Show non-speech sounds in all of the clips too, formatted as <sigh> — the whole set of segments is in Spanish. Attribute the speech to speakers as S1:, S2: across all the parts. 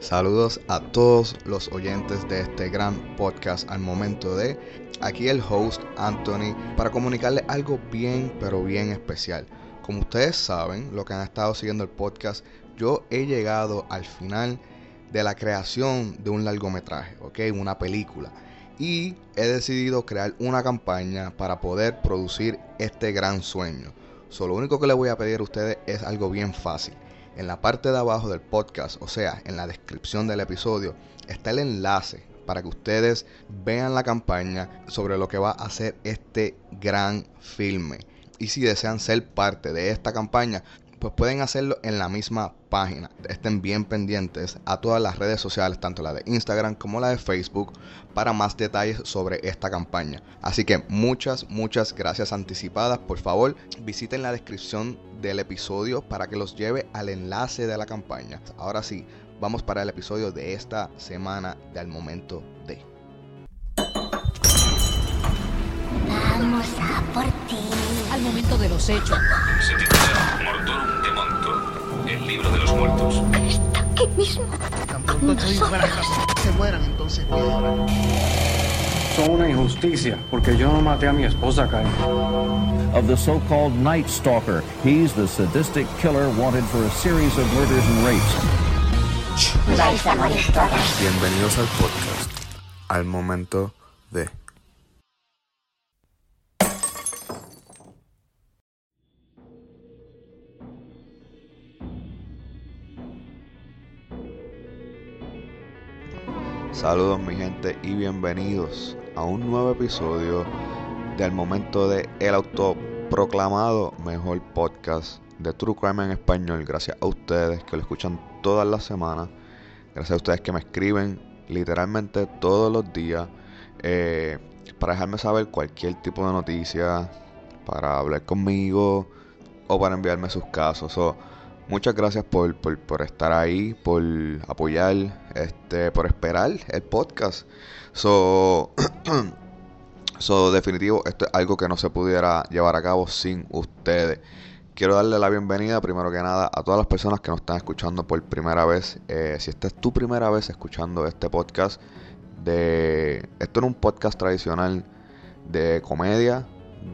S1: Saludos a todos los oyentes de este gran podcast al momento de aquí el host Anthony para comunicarles algo bien pero bien especial. Como ustedes saben, lo que han estado siguiendo el podcast, yo he llegado al final de la creación de un largometraje, ¿ok? Una película. Y he decidido crear una campaña para poder producir este gran sueño. Solo lo único que les voy a pedir a ustedes es algo bien fácil en la parte de abajo del podcast, o sea, en la descripción del episodio, está el enlace para que ustedes vean la campaña sobre lo que va a ser este gran filme. Y si desean ser parte de esta campaña, pues pueden hacerlo en la misma página. Estén bien pendientes a todas las redes sociales, tanto la de Instagram como la de Facebook, para más detalles sobre esta campaña. Así que muchas, muchas gracias anticipadas. Por favor, visiten la descripción del episodio para que los lleve al enlace de la campaña. Ahora sí, vamos para el episodio de esta semana del momento de.
S2: Vamos a por ti.
S3: Al momento de los hechos.
S4: Libro de los muertos.
S2: Está aquí mismo.
S5: Tan pronto estoy de casa, se mueran entonces piedra.
S6: Son una injusticia, porque yo no maté a mi esposa, Kyle.
S7: of the so-called Night Stalker. He's the sadistic killer wanted for a series of murders and rapes.
S2: Vais a morir todas.
S1: Bienvenidos al podcast, al momento de. Saludos mi gente y bienvenidos a un nuevo episodio del momento de el autoproclamado mejor podcast de True Crime en español. Gracias a ustedes que lo escuchan todas las semanas. Gracias a ustedes que me escriben literalmente todos los días eh, para dejarme saber cualquier tipo de noticia, para hablar conmigo o para enviarme sus casos. So, muchas gracias por, por, estar ahí, por apoyar, este, por esperar el podcast. So, <clears throat> so, definitivo, esto es algo que no se pudiera llevar a cabo sin ustedes. Quiero darle la bienvenida primero que nada a todas las personas que nos están escuchando por primera vez. Eh, si esta es tu primera vez escuchando este podcast, de esto es un podcast tradicional de comedia,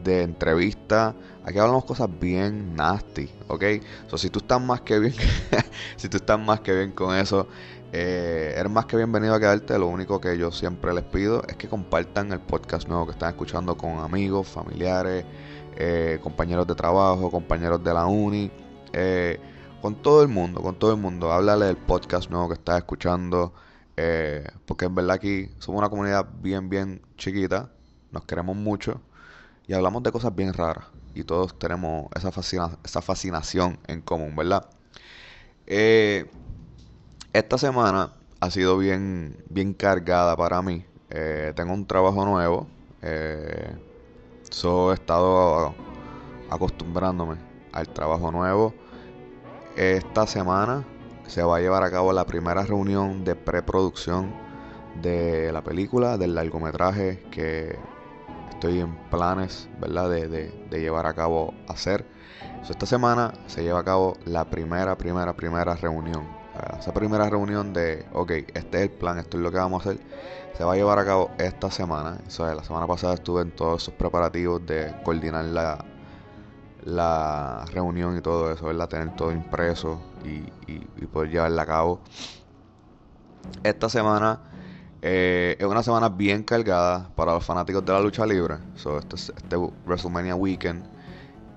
S1: de entrevista. Aquí hablamos cosas bien nasty, ¿ok? So, si tú estás más que bien, <laughs> si tú estás más que bien con eso, eh, eres más que bienvenido a quedarte. Lo único que yo siempre les pido es que compartan el podcast nuevo que están escuchando con amigos, familiares, eh, compañeros de trabajo, compañeros de la uni, eh, con todo el mundo, con todo el mundo. Háblale del podcast nuevo que estás escuchando, eh, porque en verdad aquí somos una comunidad bien, bien chiquita, nos queremos mucho y hablamos de cosas bien raras y todos tenemos esa, fascina- esa fascinación en común, ¿verdad? Eh, esta semana ha sido bien, bien cargada para mí. Eh, tengo un trabajo nuevo. Eh, so he estado acostumbrándome al trabajo nuevo. Esta semana se va a llevar a cabo la primera reunión de preproducción de la película, del largometraje que estoy en planes, ¿verdad? De, de- llevar a cabo hacer. So, esta semana se lleva a cabo la primera, primera, primera reunión. Esa primera reunión de, ok, este es el plan, esto es lo que vamos a hacer, se va a llevar a cabo esta semana. Es, la semana pasada estuve en todos esos preparativos de coordinar la, la reunión y todo eso, ¿verdad? Tener todo impreso y- y poder llevarla a cabo. Esta semana eh, es una semana bien cargada para los fanáticos de la lucha libre. So, este, es- este WrestleMania Weekend.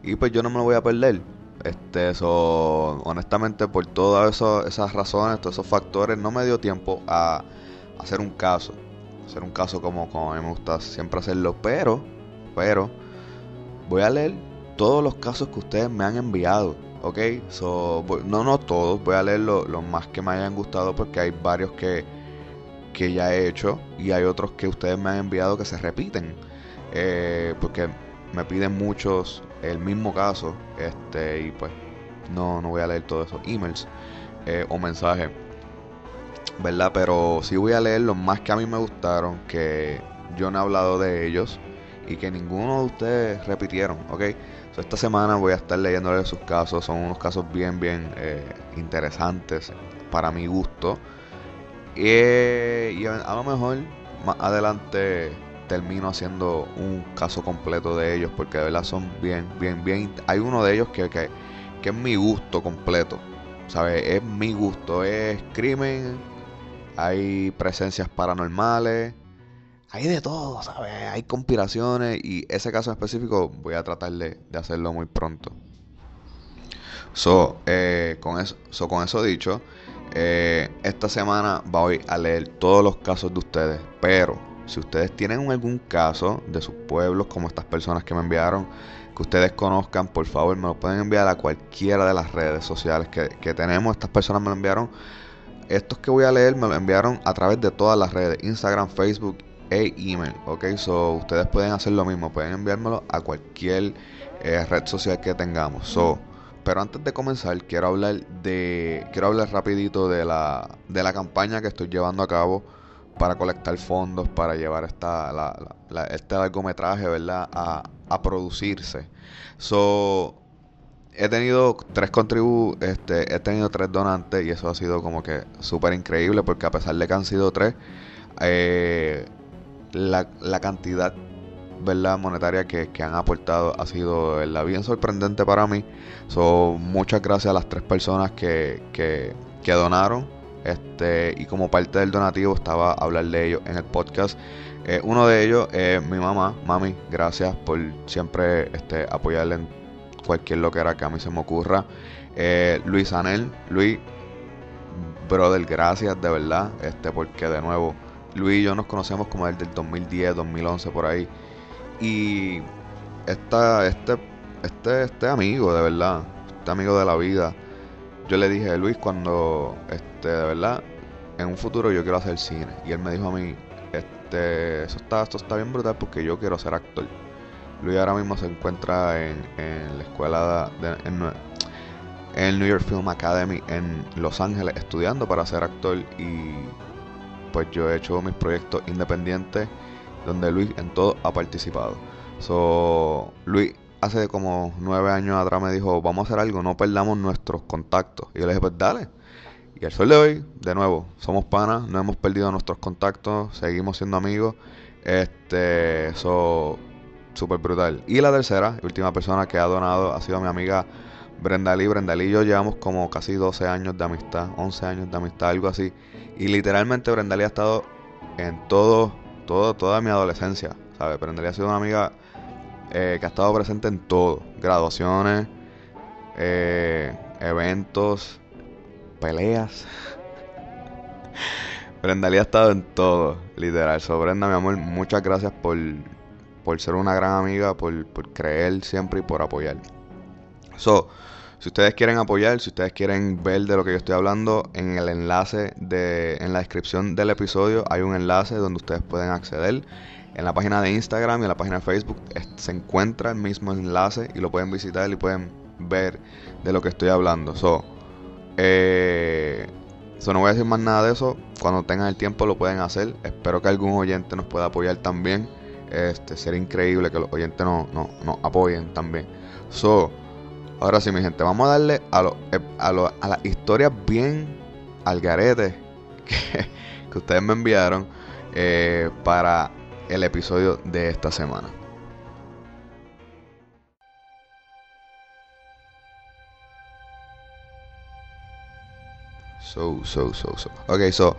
S1: Y pues yo no me lo voy a perder. Este, so, honestamente, por todas esas razones, todos esos factores, no me dio tiempo a hacer un caso. Hacer un caso como, como a mí me gusta siempre hacerlo. Pero, pero, voy a leer todos los casos que ustedes me han enviado. ¿Ok? So, no, no todos, voy a leer lo- los más que me hayan gustado porque hay varios que, que ya he hecho y hay otros que ustedes me han enviado que se repiten. Eh, porque me piden muchos el mismo caso. Este, y pues no, no voy a leer todos esos emails eh, o mensajes. ¿Verdad? Pero sí voy a leer los más que a mí me gustaron. Que yo no he hablado de ellos. Y que ninguno de ustedes repitieron. ¿Ok? Esta semana voy a estar leyéndoles sus casos. Son unos casos bien, bien eh, interesantes para mi gusto. Y a, lo mejor más adelante termino haciendo un caso completo de ellos porque de verdad son bien, bien, bien. Hay uno de ellos que, que, que es mi gusto completo, ¿sabes? Es mi gusto, es crimen, hay presencias paranormales, hay de todo, ¿sabes? Hay conspiraciones y ese caso específico voy a tratar de, de hacerlo muy pronto. So, eh, con, eso, so, con eso dicho, eh, esta semana voy a leer todos los casos de ustedes, pero si ustedes tienen algún caso de sus pueblos, como estas personas que me enviaron, que ustedes conozcan, por favor me lo pueden enviar a cualquiera de las redes sociales que, tenemos. Estas personas me lo enviaron. Estos que voy a leer me lo enviaron a través de todas las redes, Instagram, Facebook e email, ok, so ustedes pueden hacer lo mismo, pueden enviármelo a cualquier eh, red social que tengamos, so, pero antes de comenzar quiero hablar de, quiero hablar rapidito de la, de la campaña que estoy llevando a cabo para colectar fondos para llevar esta, este largometraje, ¿verdad? A, a producirse, so, he tenido tres contribu este, he tenido tres donantes y eso ha sido como que súper increíble porque a pesar de que han sido tres, eh, la, la, cantidad ¿verdad? monetaria que, que, han aportado ha sido ¿verdad? bien sorprendente para mí. So, muchas gracias a las tres personas que, que, que donaron. Este, y como parte del donativo estaba hablar de ellos en el podcast. Eh, uno de ellos es mi mamá, mami, gracias por siempre este, apoyarle en cualquier lo que era que a mí se me ocurra. Eh, Luis Anel, Luis, brother, gracias de verdad, este, porque de nuevo Luis y yo nos conocemos como desde el 2010, 2011 por ahí. Y esta, este, este, este amigo, de verdad, este amigo de la vida, yo le dije Luis cuando, este, de verdad, en un futuro yo quiero hacer cine. Y él me dijo a mí, este, eso está, esto está bien brutal porque yo quiero ser actor. Luis ahora mismo se encuentra en, en la escuela de, en, en el New York Film Academy en Los Ángeles estudiando para ser actor y pues yo he hecho mis proyectos independientes donde Luis en todo ha participado. So, Luis hace como nueve años atrás me dijo, vamos a hacer algo, no perdamos nuestros contactos. Y yo le dije, pues dale. Y el sol de hoy, de nuevo, somos panas, no hemos perdido nuestros contactos, seguimos siendo amigos. Este, eso, súper brutal. Y la tercera, última persona que ha donado ha sido mi amiga Brenda Lee. Brenda Lee y yo llevamos como casi 12 años de amistad, 11 años de amistad, algo así. Y literalmente Brenda Lee ha estado en todo, todo, toda mi adolescencia, ¿sabes? Brenda Lee ha sido una amiga eh, que ha estado presente en todo. Graduaciones, eh, eventos, peleas. Brenda Lee ha estado en todo, literal. So, Brenda, mi amor, muchas gracias por, por ser una gran amiga, por, por creer siempre y por apoyar. So, si ustedes quieren apoyar, si ustedes quieren ver de lo que yo estoy hablando, en el enlace de, en la descripción del episodio hay un enlace donde ustedes pueden acceder. En la página de Instagram y en la página de Facebook se encuentra el mismo enlace y lo pueden visitar y pueden ver de lo que estoy hablando. So, eh, so no voy a decir más nada de eso. Cuando tengan el tiempo lo pueden hacer. Espero que algún oyente nos pueda apoyar también. Este, sería increíble que los oyentes nos no, no apoyen también. So, Ahora sí, mi gente, vamos a darle a, lo, a, lo, a las historias bien al garete <laughs> que, que ustedes me enviaron eh, para el episodio de esta semana. So, so, so, so. Ok, so,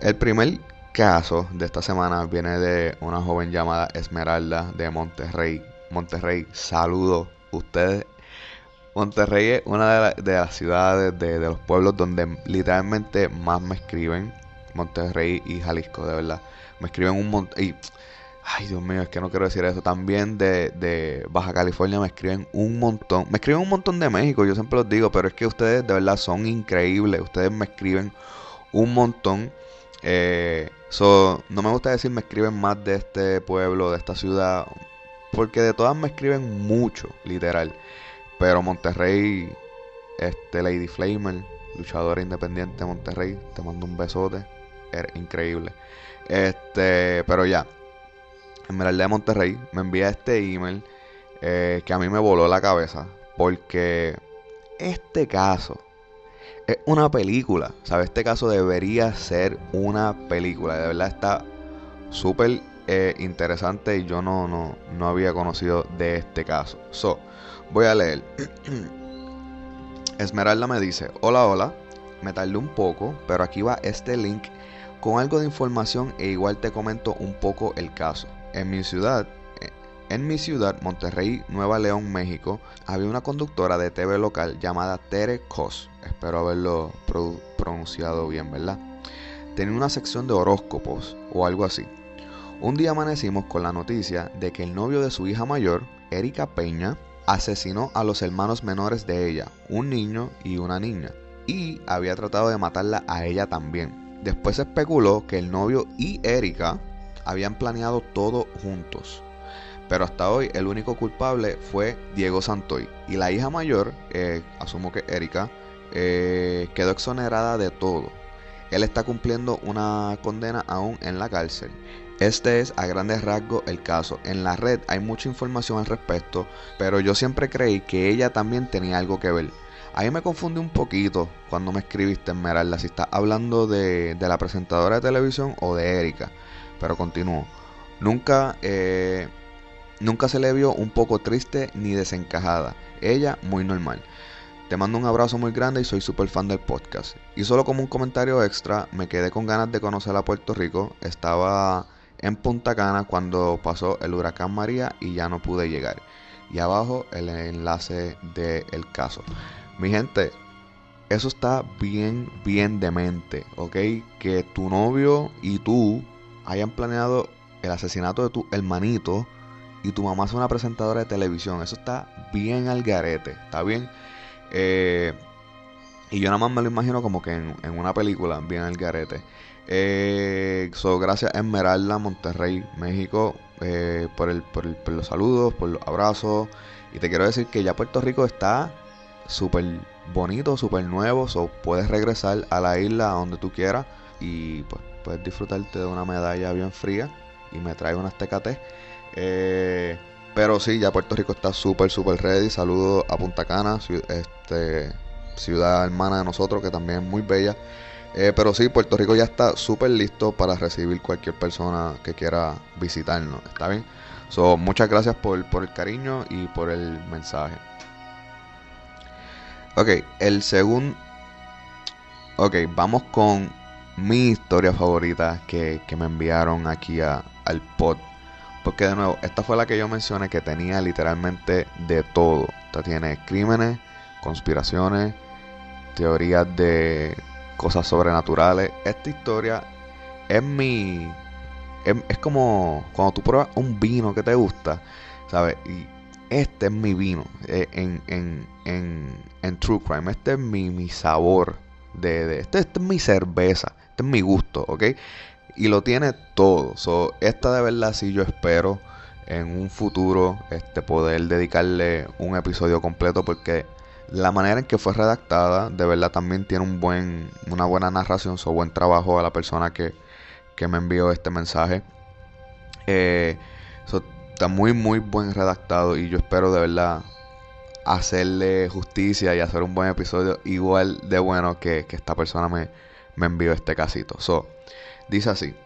S1: el primer caso de esta semana viene de una joven llamada Esmeralda de Monterrey. Monterrey, saludo. Ustedes Monterrey es una de, de las ciudades, de, los pueblos donde literalmente más me escriben. Monterrey y Jalisco, de verdad. Me escriben un montón. Ay, Dios mío, es que no quiero decir eso. También de, de, Baja California me escriben un montón. Me escriben un montón de México, yo siempre los digo, pero es que ustedes de verdad son increíbles. Ustedes me escriben un montón. Eh, so, no me gusta decir me escriben más de este pueblo, de esta ciudad. Porque de todas me escriben mucho, literal. Pero Monterrey, este Lady Flamer, luchadora independiente de Monterrey, te mando un besote. Eres increíble. Este, pero ya. Esmeralda de Monterrey me envía este email eh, que a mí me voló la cabeza. Porque este caso, es una película. ¿Sabes? Este caso debería ser una película. De verdad está súper eh, interesante y yo no, no, no había conocido de este caso. So, voy a leer. Esmeralda me dice, hola, hola. Me tardé un poco, pero aquí va este link con algo de información e igual te comento un poco el caso. En mi ciudad, en mi ciudad, Monterrey, Nueva León, México, había una conductora de TV local llamada Tere Cos. Espero haberlo pro- pronunciado bien, ¿verdad? Tenía una sección de horóscopos o algo así. Un día amanecimos con la noticia de que el novio de su hija mayor, Erika Peña, asesinó a los hermanos menores de ella, un niño y una niña, y había tratado de matarla a ella también. Después se especuló que el novio y Erika habían planeado todo juntos. Pero hasta hoy el único culpable fue Diego Santoy. Y la hija mayor, eh, asumo que Erika, eh, quedó exonerada de todo. Él está cumpliendo una condena aún en la cárcel. Este es a grandes rasgos el caso. En la red hay mucha información al respecto, pero yo siempre creí que ella también tenía algo que ver. Ahí me confundí un poquito cuando me escribiste, Esmeralda, si estás hablando de, de la presentadora de televisión o de Erika. Pero continúo. Nunca, eh, nunca se le vio un poco triste ni desencajada. Ella muy normal. Te mando un abrazo muy grande y soy súper fan del podcast. Y solo como un comentario extra, me quedé con ganas de conocer a Puerto Rico. Estaba en Punta Cana cuando pasó el huracán María y ya no pude llegar. Y abajo el enlace del caso. Mi gente, eso está bien, bien demente, ¿ok? Que tu novio y tú hayan planeado el asesinato de tu hermanito y tu mamá es una presentadora de televisión. Eso está bien al garete, ¿está bien? Eh, y yo nada más me lo imagino como que en, en una película, bien al garete. Eh, so, gracias Esmeralda, Monterrey, México, eh, por, el, por, los saludos, por los abrazos. Y te quiero decir que ya Puerto Rico está súper bonito, súper nuevo. So, puedes regresar a la isla donde tú quieras y pues puedes disfrutarte de una medalla bien fría. Y me trae unas tecates. Eh, pero sí, ya Puerto Rico está súper, súper ready. Saludos a Punta Cana, este, ciudad hermana de nosotros, que también es muy bella. Eh, pero sí, Puerto Rico ya está súper listo para recibir cualquier persona que quiera visitarnos. ¿Está bien? So, muchas gracias por, por el cariño y por el mensaje. Ok, el segundo... Ok, vamos con mi historia favorita que, que me enviaron aquí al pod. Porque de nuevo, esta fue la que yo mencioné que tenía literalmente de todo. Esta tiene crímenes, conspiraciones, teorías de cosas sobrenaturales. Esta historia es mi... Es, como cuando tú pruebas un vino que te gusta, ¿sabes? Y este es mi vino eh, en, en, en, en True Crime. Este es mi, mi sabor. De, de- este, este es mi cerveza. Este es mi gusto, ¿ok? Y lo tiene todo. So, esta de verdad sí yo espero en un futuro este, poder dedicarle un episodio completo porque la manera en que fue redactada de verdad también tiene un buen, una buena narración, so buen trabajo a la persona que, que me envió este mensaje. Eh, está muy muy buen redactado y yo espero de verdad hacerle justicia y hacer un buen episodio igual de bueno que, que esta persona me, me envió este casito. So, dice así.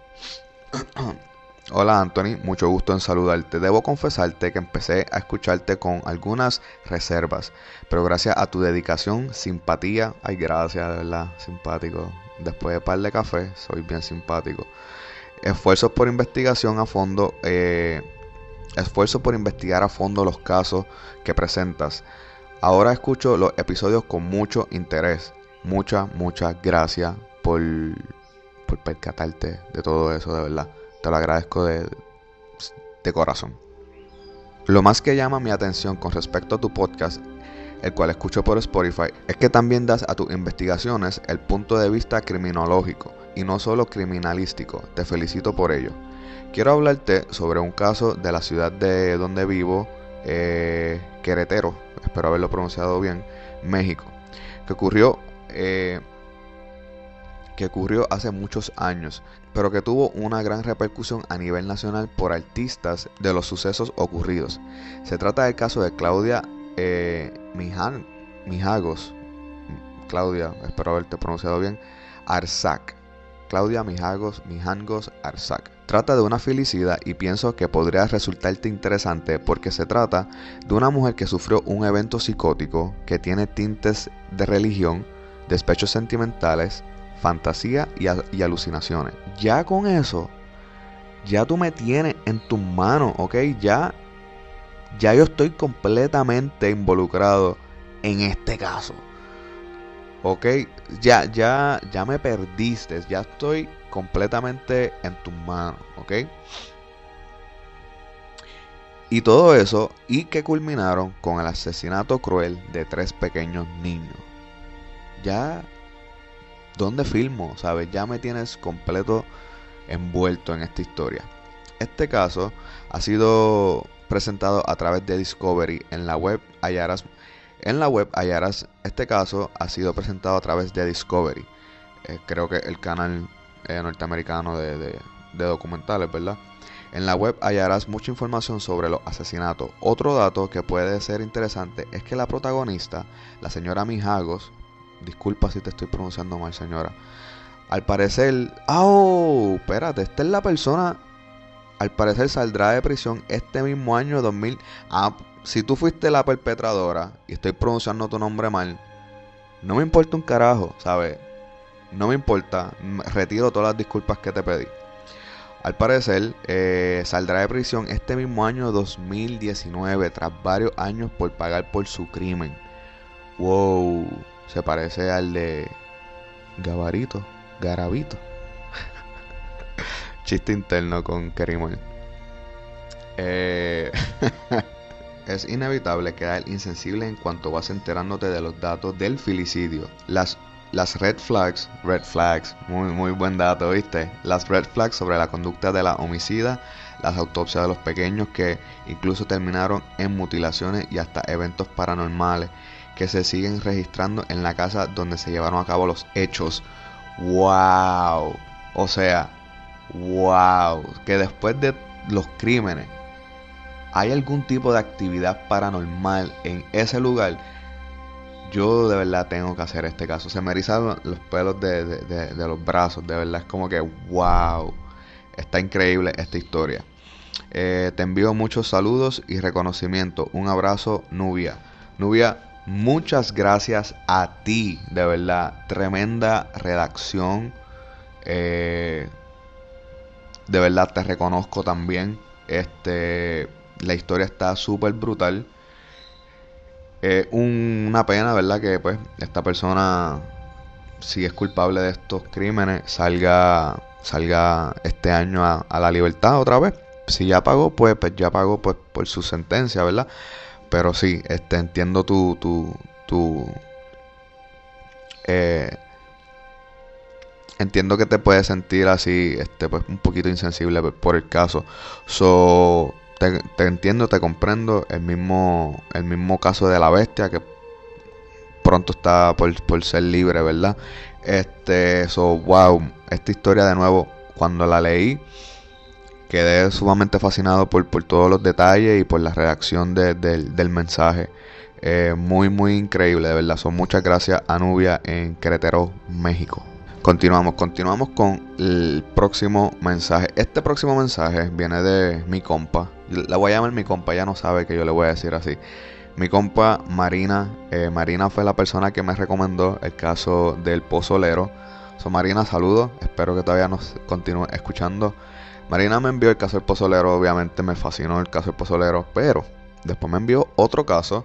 S1: <clears throat> Hola Anthony, mucho gusto en saludarte. Debo confesarte que empecé a escucharte con algunas reservas, pero gracias a tu dedicación, simpatía, ay gracias, de verdad, simpático. Después de par de café, soy bien simpático. Esfuerzos por investigación a fondo, eh, esfuerzo por investigar a fondo los casos que presentas. Ahora escucho los episodios con mucho interés. Muchas, muchas gracias por, por percatarte de todo eso, de verdad. Te lo agradezco de, corazón. Lo más que llama mi atención con respecto a tu podcast, el cual escucho por Spotify, es que también das a tus investigaciones el punto de vista criminológico y no solo criminalístico. Te felicito por ello. Quiero hablarte sobre un caso de la ciudad de donde vivo, eh, Querétaro, espero haberlo pronunciado bien, México, que ocurrió, eh, que ocurrió hace muchos años, pero que tuvo una gran repercusión a nivel nacional por artistas de los sucesos ocurridos. Se trata del caso de Claudia eh, Mijan- Mijagos, Claudia, espero haberte pronunciado bien, Arzac. Claudia Mijagos, Mijangos Arzac. Trata de una felicida y pienso que podría resultarte interesante porque se trata de una mujer que sufrió un evento psicótico que tiene tintes de religión, despechos sentimentales, fantasía y, y alucinaciones. Ya con eso, ya tú me tienes en tus manos, ¿ok? Ya, ya yo estoy completamente involucrado en este caso. ¿Ok? Ya, ya, ya me perdiste, ya estoy completamente en tus manos, ¿ok? Y todo eso, y que culminaron con el asesinato cruel de tres pequeños niños. Ya, ¿dónde filmo? ¿Sabes? Ya me tienes completo envuelto en esta historia. Este caso ha sido presentado a través de Discovery en la web hallarás en la web hallarás este caso ha sido presentado a través de Discovery Eh, creo que el canal eh, norteamericano de, de- de documentales verdad en la web hallarás mucha información sobre los asesinatos otro dato que puede ser interesante es que la protagonista la señora Mijagos disculpa si te estoy pronunciando mal señora al parecer oh espérate esta es la persona al parecer saldrá de prisión este mismo año 2000. Ah, si tú fuiste la perpetradora y estoy pronunciando tu nombre mal, no me importa un carajo, ¿sabes? No me importa. Retiro todas las disculpas que te pedí. Al parecer, eh, saldrá de prisión este mismo año 2019, tras varios años por pagar por su crimen. Wow, se parece al de Gabarito, Garabito. <laughs> Chiste interno con Kerimol. Eh, <laughs> es inevitable quedar insensible en cuanto vas enterándote de los datos del filicidio. Las, las red flags, red flags, muy, muy buen dato, ¿viste? Las red flags sobre la conducta de la homicida, las autopsias de los pequeños que incluso terminaron en mutilaciones y hasta eventos paranormales se siguen registrando en la casa donde se llevaron a cabo los hechos. ¡Wow! O sea, ¡wow! Que después de los crímenes hay algún tipo de actividad paranormal en ese lugar. Yo de verdad tengo que hacer este caso. Se me erizan los pelos de, de- de- de los brazos. De verdad es como que, wow. Está increíble esta historia. Eh, te envío muchos saludos y reconocimiento. Un abrazo, Nubia. Nubia, muchas gracias a ti. De verdad. Tremenda redacción. Eh, de verdad te reconozco también. Este, la historia está súper brutal. Una pena, ¿verdad? Que pues esta persona, si es culpable de estos crímenes, salga, salga este año a, a la libertad otra vez. Si ya pagó, pues, pues ya pagó pues, por su sentencia, ¿verdad? Pero sí, este, entiendo tu, tu, tu, eh, entiendo que te puedes sentir así, este, pues un poquito insensible por- el caso. So, te, te entiendo, te comprendo. El mismo, el mismo caso de la bestia que pronto está por, por ser libre, ¿verdad? Este, so, wow, esta historia de nuevo, cuando la leí, quedé sumamente fascinado por, por todos los detalles y por la redacción de- del- mensaje. Eh, muy, muy increíble, de verdad. Son muchas gracias a Nubia en Querétaro, México. Continuamos, continuamos con el próximo mensaje. Este próximo mensaje viene de mi compa. La voy a llamar mi compa, ya no sabe que yo le voy a decir así. Mi compa Marina. eh, Marina fue la persona que me recomendó el caso del pozolero. So, Marina, saludos. Espero que todavía nos continúe escuchando. Marina me envió el caso del pozolero. Obviamente me fascinó el caso del pozolero. Pero después me envió otro caso.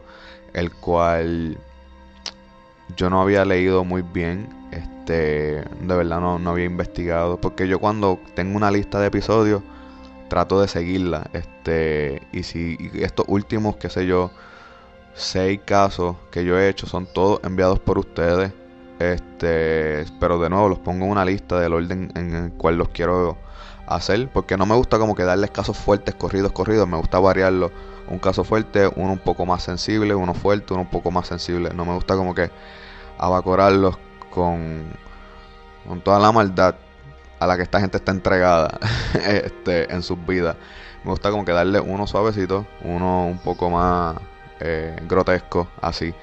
S1: El cual yo no había leído muy bien. Este, de verdad no, no había investigado. Porque yo cuando tengo una lista de episodios, trato de seguirla. Este, y si estos últimos, qué sé yo, seis casos que yo he hecho son todos enviados por ustedes. Este, pero de nuevo los pongo en una lista del orden en el cual los quiero hacer. Porque no me gusta como que darles casos fuertes, corridos, corridos. Me gusta variarlo. Un caso fuerte, uno un poco más sensible, uno fuerte, uno un poco más sensible. No me gusta como que abacorarlos con, con toda la maldad a la que esta gente está entregada <laughs> este, en sus vidas. Me gusta como que darle uno suavecito, uno un poco más eh, grotesco, así.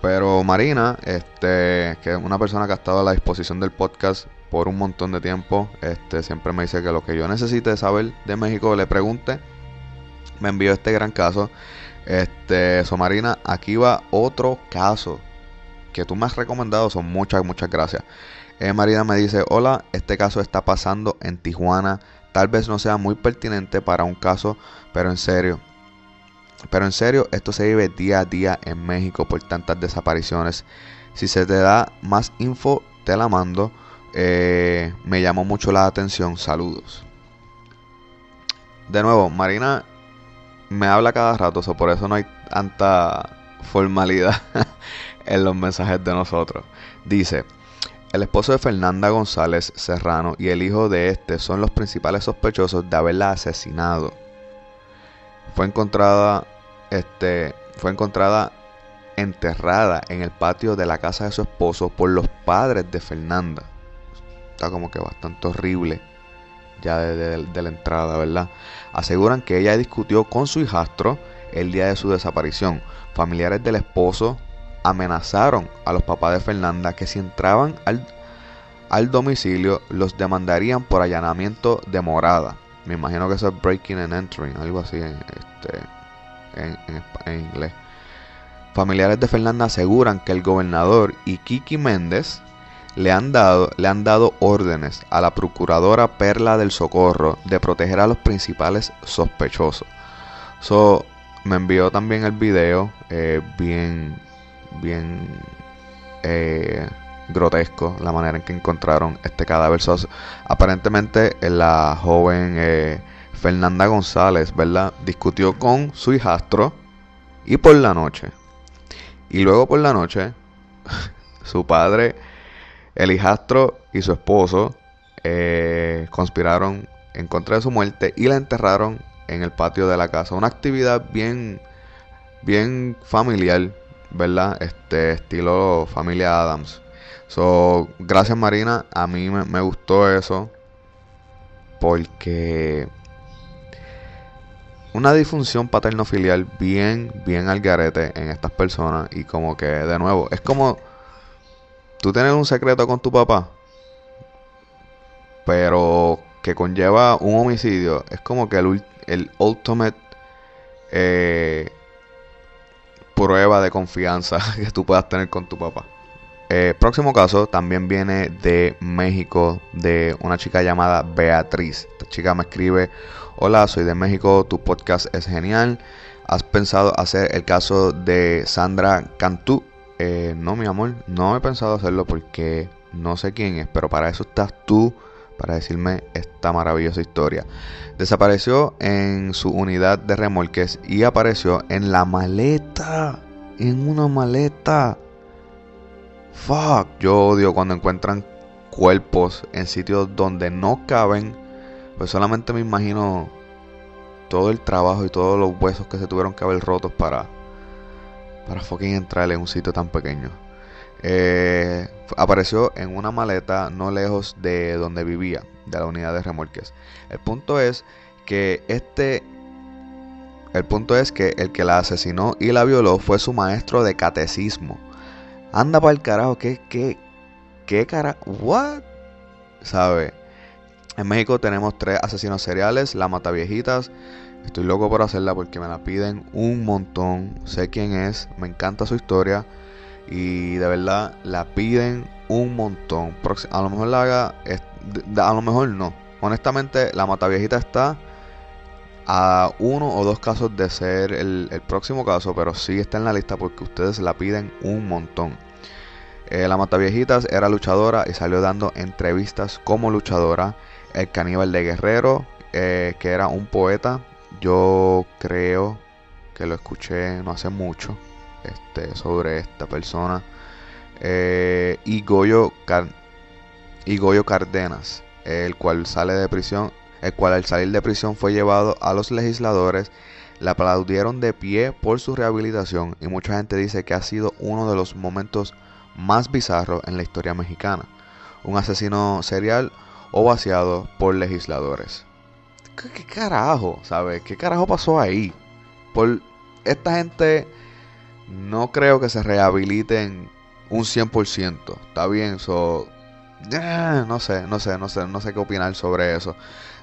S1: Pero Marina, este, que es una persona que ha estado a la disposición del podcast por un montón de tiempo, este, siempre me dice que lo que yo necesite saber de México le pregunte. Me envió este gran caso. Este, so Marina, aquí va otro caso que tú me has recomendado. Son muchas, muchas gracias. Eh, Marina me dice, hola, este caso está pasando en Tijuana. Tal vez no sea muy pertinente para un caso, pero en serio. Pero en serio, esto se vive día a día en México por tantas desapariciones. Si se te da más info, te la mando. Eh, me llamó mucho la atención. Saludos. De nuevo, Marina me habla cada rato, por eso no hay tanta formalidad <laughs> en los mensajes de nosotros. Dice, el esposo de Fernanda González Serrano y el hijo de este son los principales sospechosos de haberla asesinado. Fue encontrada, este, fue encontrada enterrada en el patio de la casa de su esposo por los padres de Fernanda. Está como que bastante horrible ya de, de la entrada, ¿verdad? Aseguran que ella discutió con su hijastro el día de su desaparición. Familiares del esposo amenazaron a los papás de Fernanda que si entraban al, al domicilio los demandarían por allanamiento de morada. Me imagino que eso es breaking and entering, algo así en, este, en- en inglés. Familiares de Fernanda aseguran que el gobernador y Kiki Méndez le han dado, le han dado órdenes a la procuradora Perla del Socorro de proteger a los principales sospechosos. So, me envió también el video eh, bien, bien eh, grotesco la manera en que encontraron este cadáver. So, aparentemente eh, la joven Fernanda González, ¿verdad? Discutió con su hijastro y por la noche. Y luego por la noche, <laughs> su padre, el hijastro y su esposo eh, conspiraron en contra de su muerte y la enterraron en el patio de la casa. Una actividad bien, bien familiar, ¿verdad? Este estilo familia Adams. So, gracias Marina, a mí me, gustó eso porque una disfunción paterno-filial bien, bien al garete en estas personas y como que de nuevo, es como tú tienes un secreto con tu papá, pero que conlleva un homicidio, es como que el, ul- el ultimate eh, prueba de confianza <laughs> que tú puedas tener con tu papá. Eh, próximo caso también viene de México, de una chica llamada Beatriz. Esta chica me escribe, hola, soy de México, tu podcast es genial. ¿Has pensado hacer el caso de Sandra Cantú? Eh, no, mi amor, no he pensado hacerlo porque no sé quién es, pero para eso estás tú, para decirme esta maravillosa historia. Desapareció en su unidad de remolques y apareció en la maleta, en una maleta. Fuck, yo odio cuando encuentran cuerpos en sitios donde no caben. Pues solamente me imagino todo el trabajo y todos los huesos que se tuvieron que haber rotos para para fucking entrar en un sitio tan pequeño. Eh, apareció en una maleta no lejos de donde vivía, de la unidad de remolques. El punto es que este el punto es que el que la asesinó y la violó fue su maestro de catecismo. Anda para el carajo, ¿qué, qué, qué cara? ¿What? ¿Sabe? En México tenemos tres asesinos seriales, la Mataviejitas. Estoy loco por hacerla porque me la piden un montón. Sé quién es, me encanta su historia. Y de verdad la piden un montón. A lo mejor la haga, a lo mejor no. Honestamente, la Mataviejita está a uno o dos casos de ser el, el próximo caso, pero sí está en la lista porque ustedes la piden un montón. Eh, la Mataviejitas era luchadora y salió dando entrevistas como luchadora. El caníbal de Guerrero, eh, que era un poeta, yo creo que lo escuché no hace mucho este, sobre esta persona. Eh, y Goyo, y Goyo Cardenas, el cual sale de prisión, el cual al salir de prisión fue llevado a los legisladores, le aplaudieron de pie por su rehabilitación y mucha gente dice que ha sido uno de los momentos más bizarros en la historia mexicana. Un asesino serial o vaciado por legisladores. ¿Qué, carajo? ¿Sabes? ¿Qué carajo pasó ahí? Por esta gente no creo que se rehabiliten un 100%. Está bien, so, eh, no sé, no sé, no sé, no sé qué opinar sobre eso.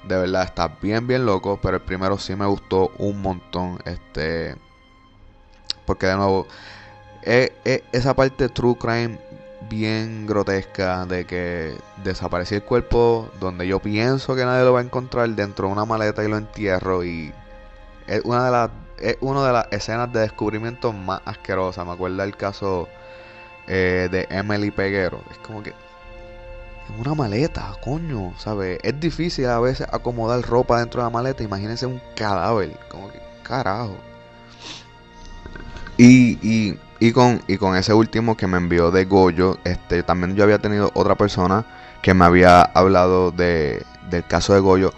S1: De verdad, está bien, bien loco, pero el primero sí me gustó un montón. Este, porque de nuevo, eh, eh, esa parte True Crime bien grotesca de que desapareció el cuerpo donde yo pienso que nadie lo va a encontrar dentro de una maleta y lo entierro y es una de las es de las escenas de descubrimiento más asquerosas. Me acuerdo del caso eh, de Emily Peguero. Es como que en una maleta, coño, ¿sabes? Es difícil a veces acomodar ropa dentro de la maleta. Imagínense un cadáver, como que carajo. Y, y, con, y con ese último que me envió de Goyo, este, también yo había tenido otra persona que me había hablado de, del caso de Goyo.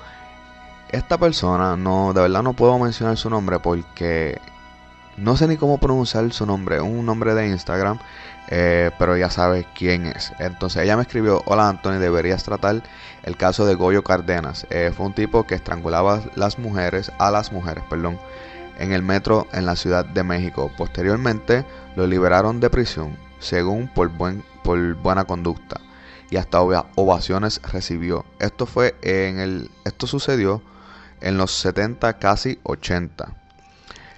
S1: Esta persona, no, de verdad no puedo mencionar su nombre porque no sé ni cómo pronunciar su nombre. Un nombre de Instagram eh, pero ya sabes quién es. Entonces ella me escribió, hola Anthony, deberías tratar el caso de Goyo Cardenas. Eh, fue un tipo que estrangulaba las mujeres, a las mujeres, perdón, en el metro en la Ciudad de México. Posteriormente lo liberaron de prisión, según por, buen, por buena conducta. Y hasta ovaciones recibió. Esto fue en el, esto sucedió en los 70, casi 80.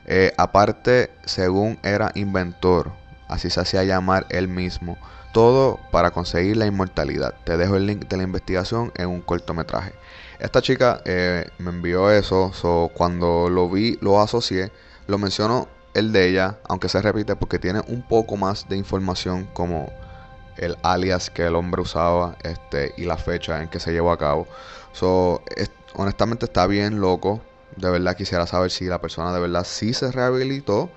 S1: Eh, aparte, según era inventor, así se hacía llamar él mismo. Todo para conseguir la inmortalidad. Te dejo el link de la investigación en un cortometraje. Esta chica eh, me envió eso, cuando lo vi, lo asocié, lo menciono el de ella, aunque se repite porque tiene un poco más de información como el alias que el hombre usaba este, y la fecha en que se llevó a cabo. So, honestamente está bien loco. De verdad quisiera saber si la persona de verdad sí se rehabilitó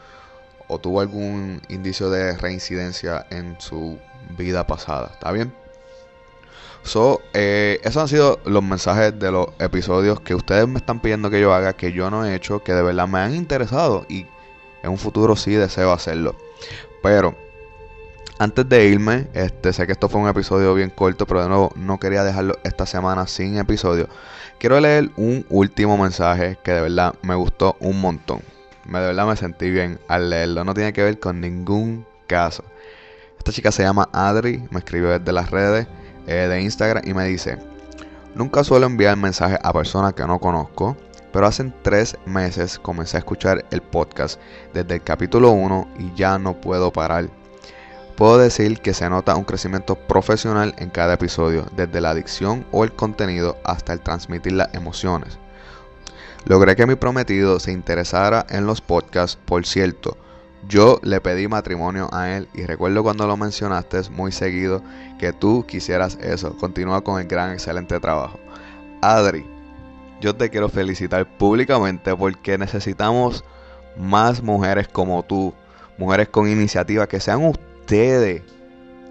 S1: o tuvo algún indicio de reincidencia en su vida pasada. ¿Está bien? So, eh, esos han sido los mensajes de los episodios que ustedes me están pidiendo que yo haga, que yo no he hecho, que de verdad me han interesado y en un futuro sí deseo hacerlo. Pero antes de irme, este, sé que esto fue un episodio bien corto, pero de nuevo no quería dejarlo esta semana sin episodio. Quiero leer un último mensaje que de verdad me gustó un montón. Me de verdad me sentí bien al leerlo. No tiene que ver con ningún caso. Esta chica se llama Adri, me escribió desde las redes eh, de Instagram y me dice, nunca suelo enviar mensajes a personas que no conozco, pero hace tres meses comencé a escuchar el podcast desde el capítulo 1 y ya no puedo parar. Puedo decir que se nota un crecimiento profesional en cada episodio, desde la adicción o el contenido hasta el transmitir las emociones. Logré que mi prometido se interesara en los podcasts, por cierto. Yo le pedí matrimonio a él y recuerdo cuando lo mencionaste muy seguido que tú quisieras eso. Continúa con el gran, excelente trabajo. Adri, yo te quiero felicitar públicamente porque necesitamos más mujeres como tú, mujeres con iniciativa, que sean ustedes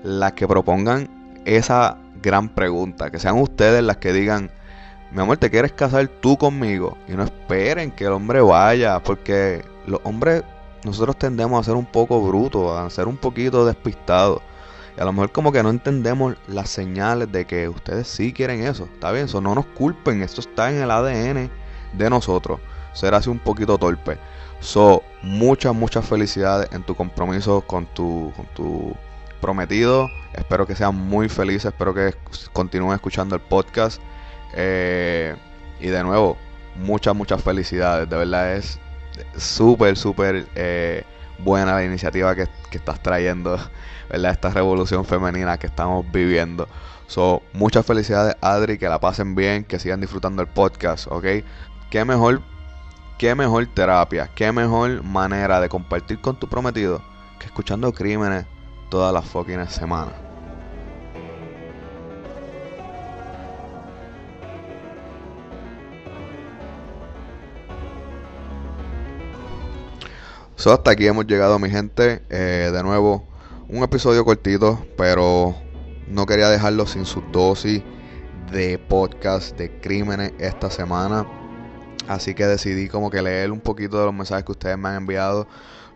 S1: las que propongan esa gran pregunta, que sean ustedes las que digan, mi amor, te quieres casar tú conmigo. Y no esperen que el hombre vaya, porque los hombres, nosotros tendemos a ser un poco brutos, a ser un poquito despistados. Y a lo mejor como que no entendemos las señales de que ustedes sí quieren eso. Está bien, eso no nos culpen, esto está en el ADN de nosotros. Ser así un poquito torpe. So, muchas, muchas felicidades en tu compromiso con tu, con tu prometido. Espero que sean muy felices, espero que continúen escuchando el podcast. Eh, y de nuevo, muchas, muchas felicidades. De verdad es súper, súper eh, buena la iniciativa que, estás trayendo, <laughs> ¿verdad? Esta revolución femenina que estamos viviendo. So, muchas felicidades, Adri, que la pasen bien, que sigan disfrutando el podcast, ¿ok? Qué mejor, qué mejor terapia, qué mejor manera de compartir con tu prometido que escuchando crímenes todas las fucking semanas. So, hasta aquí hemos llegado, mi gente. Eh, de nuevo, un episodio cortito, pero no quería dejarlo sin su dosis de podcast de crímenes esta semana. Así que decidí como que leer un poquito de los mensajes que ustedes me han enviado.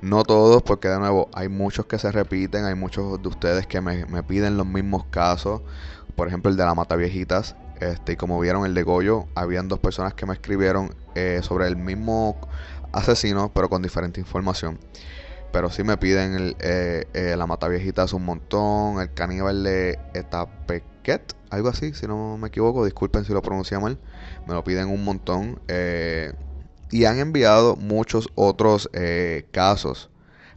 S1: No todos, porque de nuevo hay muchos que se repiten, hay muchos de ustedes que me, piden los mismos casos. Por ejemplo, el de la Mata Viejitas. Este, y como vieron el de Goyo, habían dos personas que me escribieron eh, sobre el mismo asesino, pero con diferente información. pero sí me piden el, eh, eh, la Mataviejitas un montón, el caníbal de Etapequet, algo así, si no me equivoco, disculpen si lo pronuncié mal, me lo piden un montón. eh, y han enviado muchos otros eh, casos,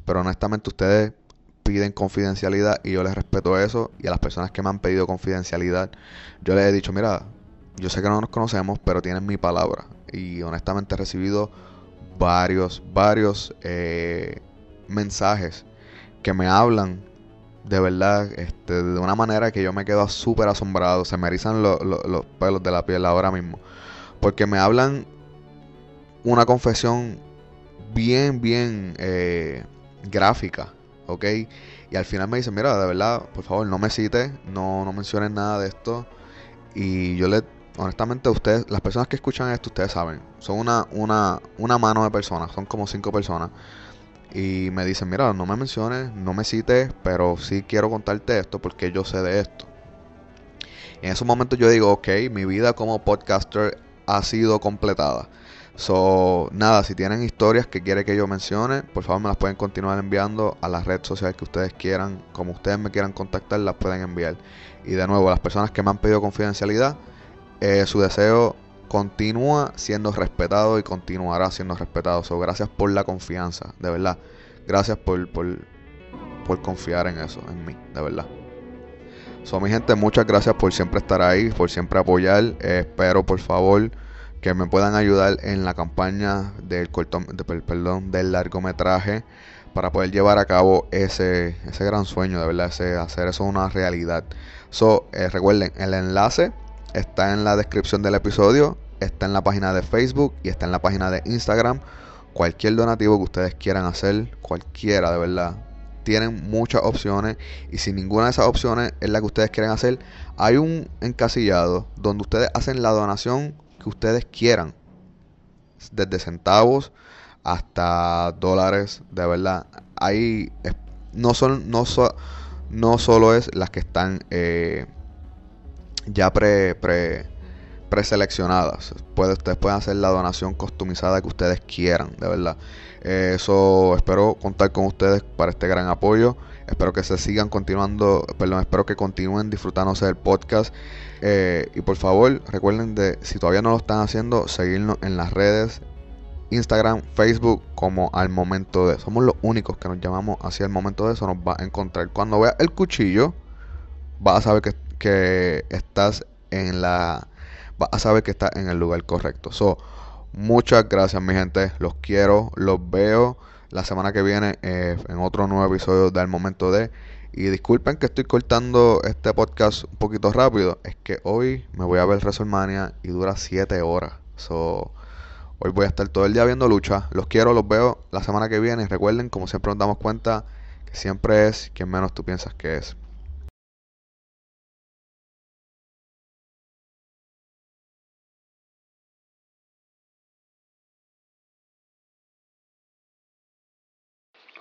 S1: pero honestamente ustedes piden confidencialidad y yo les respeto eso. Y a las personas que me han pedido confidencialidad, yo les he dicho, mira, yo sé que no nos conocemos, pero tienen mi palabra. Y honestamente he recibido varios, varios eh, mensajes que me hablan de verdad este, de una manera que yo me quedo súper asombrado. Se me erizan lo- lo- los pelos de la piel ahora mismo. Porque me hablan una confesión bien, bien eh, gráfica, ¿ok? Y al final me dicen, mira, de verdad, por favor, no me cites, no, no menciones nada de esto. Y yo le, honestamente, ustedes, las personas que escuchan esto, ustedes saben, son una, una, una mano de personas, son como cinco personas. Y me dicen, mira, no me menciones, no me cites, pero sí quiero contarte esto porque yo sé de esto. En esos momentos yo digo, ok, mi vida como podcaster ha sido completada. So, nada, si tienen historias que quiere que yo mencione, por favor me las pueden continuar enviando a las redes sociales que ustedes quieran, como ustedes me quieran contactar, las pueden enviar. Y de nuevo, las personas que me han pedido confidencialidad, eh, su deseo continúa siendo respetado y continuará siendo respetado. So, gracias por la confianza, de verdad. Gracias por, por, confiar en eso, en mí, de verdad. So, mi gente, muchas gracias por siempre estar ahí, por siempre apoyar. Eh, espero, por favor, que me puedan ayudar en la campaña del per- perdón, del largometraje para poder llevar a cabo ese, ese gran sueño, de verdad, ese, hacer eso una realidad. So, eh, recuerden, el enlace está en la descripción del episodio, está en la página de Facebook y está en la página de Instagram. Cualquier donativo que ustedes quieran hacer, cualquiera, de verdad. Tienen muchas opciones y si ninguna de esas opciones es la que ustedes quieren hacer, hay un encasillado donde ustedes hacen la donación que ustedes quieran. Desde centavos hasta dólares, de verdad. Ahí no son, no, no solo es las que están eh, ya pre, pre, preseleccionadas. Puede, ustedes pueden hacer la donación customizada que ustedes quieran, de verdad. Eh, Eso espero contar con ustedes para este gran apoyo. Espero que se sigan continuando, perdón, espero que continúen disfrutándose del podcast. Eh, y por favor, recuerden de, si todavía no lo están haciendo, seguirnos en las redes, Instagram, Facebook, como al momento de. Somos los únicos que nos llamamos hacia el momento de eso. Nos va a encontrar. Cuando veas el cuchillo, vas a saber que, que estás en la. Vas a saber que estás en el lugar correcto. So, muchas gracias, mi gente. Los quiero, los veo la semana que viene eh, en otro nuevo episodio del momento de. Y disculpen que estoy cortando este podcast un poquito rápido. Es que hoy me voy a ver WrestleMania y dura 7 horas. So, hoy voy a estar todo el día viendo lucha. Los quiero, los veo la semana que viene. Recuerden, como siempre nos damos cuenta, que siempre es quien menos tú piensas que es.